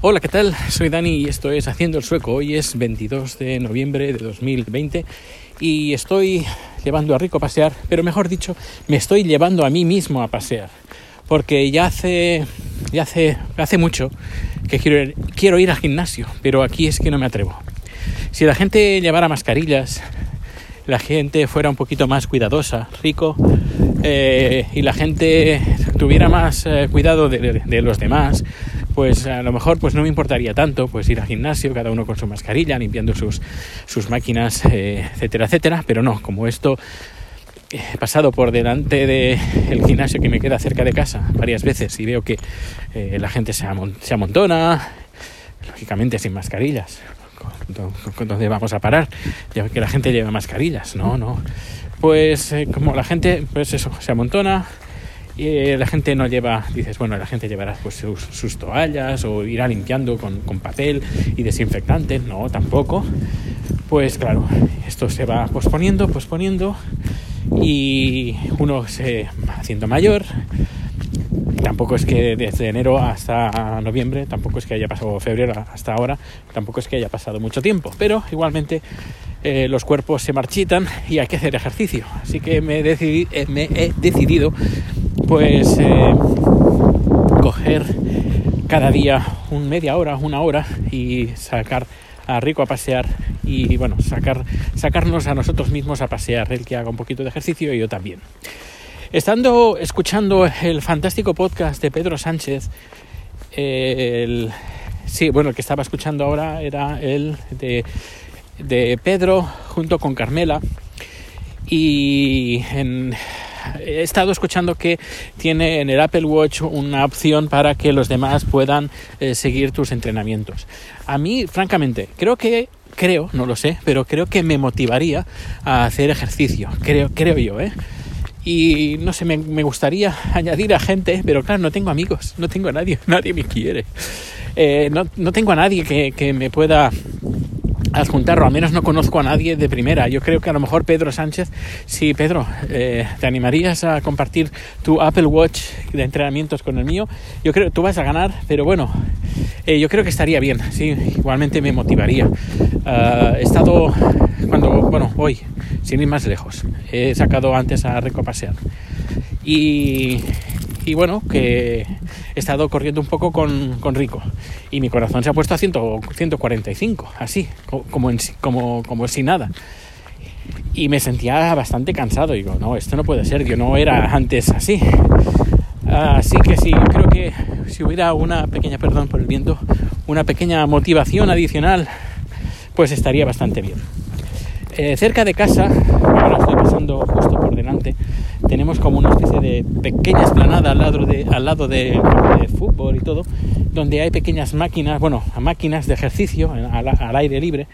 Hola, ¿qué tal? Soy Dani y esto es Haciendo el Sueco. Hoy es 22 de noviembre de 2020 y estoy llevando a Rico a pasear, pero mejor dicho, me estoy llevando a mí mismo a pasear. Porque ya hace, ya hace, hace mucho que quiero, quiero ir al gimnasio, pero aquí es que no me atrevo. Si la gente llevara mascarillas, la gente fuera un poquito más cuidadosa, rico, eh, y la gente tuviera más eh, cuidado de, los demás, pues a lo mejor pues no me importaría tanto pues ir al gimnasio, cada uno con su mascarilla, limpiando sus, sus máquinas, eh, etcétera, etcétera, pero no, como esto he pasado por delante del el gimnasio que me queda cerca de casa varias veces y veo que eh, la gente se, amon se amontona, lógicamente sin mascarillas. ¿Dónde vamos a parar? Ya que la gente lleva mascarillas, no, no. Pues eh, como la gente, pues eso, se amontona, eh, la gente no lleva, dices, bueno, la gente llevará pues sus, toallas o irá limpiando con, papel y desinfectante, no, tampoco. Pues claro, esto se va posponiendo, posponiendo y uno se haciendo mayor. Tampoco es que desde enero hasta noviembre, tampoco es que haya pasado febrero hasta ahora, tampoco es que haya pasado mucho tiempo, pero igualmente eh, los cuerpos se marchitan y hay que hacer ejercicio. Así que me eh, me he decidido pues eh, coger cada día un media hora, una hora y sacar a Rico a pasear y bueno, sacar, sacarnos a nosotros mismos a pasear, el que haga un poquito de ejercicio y yo también. Estando escuchando el fantástico podcast de Pedro Sánchez, el, sí, bueno, el que estaba escuchando ahora era el de, de Pedro junto con Carmela y en, he estado escuchando que tiene en el Apple Watch una opción para que los demás puedan eh, seguir tus entrenamientos. A mí, francamente, creo que creo, no lo sé, pero creo que me motivaría a hacer ejercicio. Creo, creo yo, ¿eh? Y no sé, me, gustaría añadir a gente, pero claro, no tengo amigos, no tengo a nadie, nadie me quiere. Eh, no, no, tengo a nadie que, que me pueda adjuntarlo, al menos no conozco a nadie de primera. Yo creo que a lo mejor Pedro Sánchez, sí, Pedro, eh, ¿te animarías a compartir tu Apple Watch de entrenamientos con el mío? Yo creo que tú vas a ganar, pero bueno, eh, yo creo que estaría bien, sí, igualmente me motivaría. Uh, he estado, cuando, bueno, hoy, sin ir más lejos, he sacado antes a Rico pasear. Y, y bueno, que he estado corriendo un poco con, con, Rico y mi corazón se ha puesto a 100, 145, así, como, en, como, como sin nada. Y me sentía bastante cansado. Digo, no, esto no puede ser, yo no era antes así. Así que sí, creo que si hubiera una pequeña, perdón por el viento, una pequeña motivación adicional, pues estaría bastante bien. Eh, cerca de casa, ahora estoy pasando justo por delante, tenemos como una especie de pequeña esplanada al lado de, al lado de, fútbol y todo, donde hay pequeñas máquinas, bueno, máquinas de ejercicio al, al, aire libre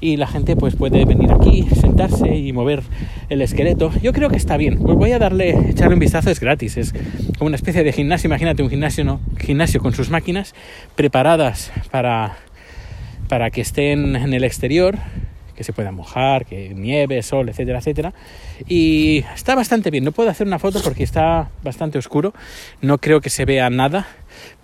y la gente pues puede venir aquí, sentarse y mover el esqueleto. Yo creo que está bien. Pues voy a darle, echarle un vistazo, es gratis, es como una especie de gimnasio. Imagínate un gimnasio, ¿no? gimnasio con sus máquinas preparadas para, para que estén en el exterior que se pueda mojar, que nieve, sol, etcétera, etcétera. Y está bastante bien. No puedo hacer una foto porque está bastante oscuro. No creo que se vea nada,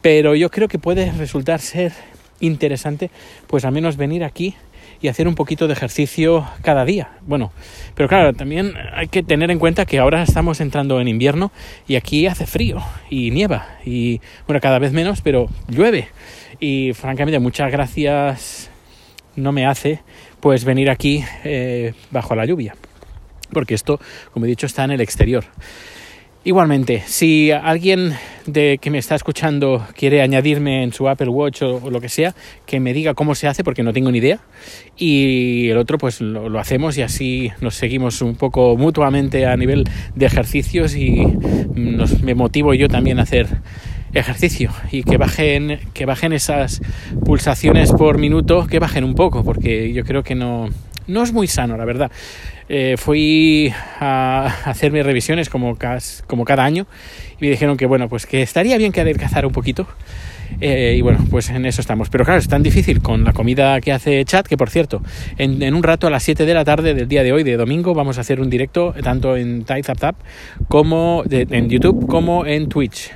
pero yo creo que puede resultar ser interesante, pues al menos venir aquí y hacer un poquito de ejercicio cada día. Bueno, pero claro, también hay que tener en cuenta que ahora estamos entrando en invierno y aquí hace frío y nieva y bueno, cada vez menos, pero llueve. Y francamente, muchas gracias no me hace pues venir aquí eh, bajo la lluvia. Porque esto, como he dicho, está en el exterior. Igualmente, si alguien de que me está escuchando quiere añadirme en su Apple Watch o, lo que sea, que me diga cómo se hace porque no tengo ni idea. Y el otro pues lo, hacemos y así nos seguimos un poco mutuamente a nivel de ejercicios y me motivo yo también a hacer ejercicio y que bajen, que bajen esas pulsaciones por minuto, que bajen un poco, porque yo creo que no, no es muy sano, la verdad. Eh, fui a hacer mis revisiones como, cas, como cada año y me dijeron que bueno, pues que estaría bien que adelgazara un poquito. Eh, y bueno, pues en eso estamos. Pero claro, es tan difícil con la comida que hace Chat, que por cierto, en, un rato a las 7 de la tarde del día de hoy, de domingo, vamos a hacer un directo tanto en Tap como de, en YouTube como en Twitch.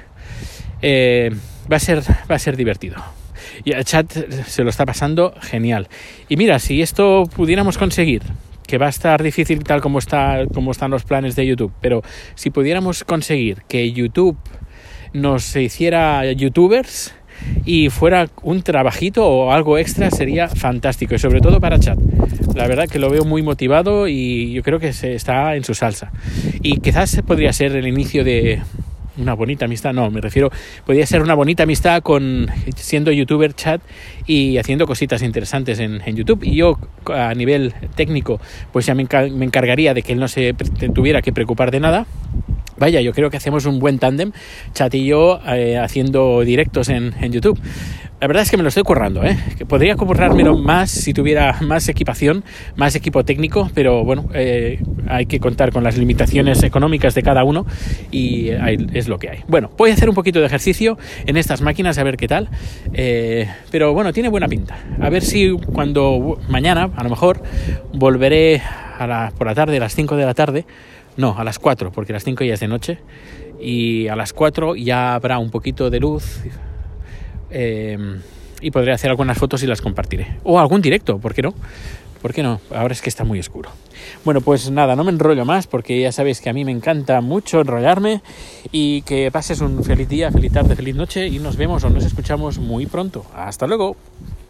Eh, va, a ser, va a ser divertido. y el chat se lo está pasando genial. Y mira, si esto pudiéramos conseguir, que va a estar difícil tal como, está, como están los planes de YouTube, pero si pudiéramos conseguir que YouTube nos hiciera youtubers y fuera un trabajito o algo extra sería fantástico y sobre todo para chat. La verdad que lo veo muy motivado y yo creo que se está en su salsa. Y quizás podría ser el inicio de, una bonita amistad, no, me refiero, podría ser una bonita amistad con siendo youtuber chat y haciendo cositas interesantes en, YouTube. Y yo a nivel técnico, pues ya me, encargaría de que él no se tuviera que preocupar de nada. Vaya, yo creo que hacemos un buen tándem, chat y yo, eh, haciendo directos en, en YouTube. La verdad es que me lo estoy currando, ¿eh? Podría currármelo más si tuviera más equipación, más equipo técnico, pero bueno, eh, hay que contar con las limitaciones económicas de cada uno y es lo que hay. Bueno, voy a hacer un poquito de ejercicio en estas máquinas a ver qué tal, eh, pero bueno, tiene buena pinta. A ver si cuando mañana, a lo mejor, volveré a la, por la tarde, a las 5 de la tarde, no, a las 4, porque a las 5 ya es de noche, y a las 4 ya habrá un poquito de luz eh, y podré hacer algunas fotos y las compartiré. O algún directo, ¿por qué no? ¿Por qué no? Ahora es que está muy oscuro. Bueno, pues nada, no me enrollo más porque ya sabéis que a mí me encanta mucho enrollarme y que pases un feliz día, feliz tarde, feliz noche y nos vemos o nos escuchamos muy pronto. Hasta luego.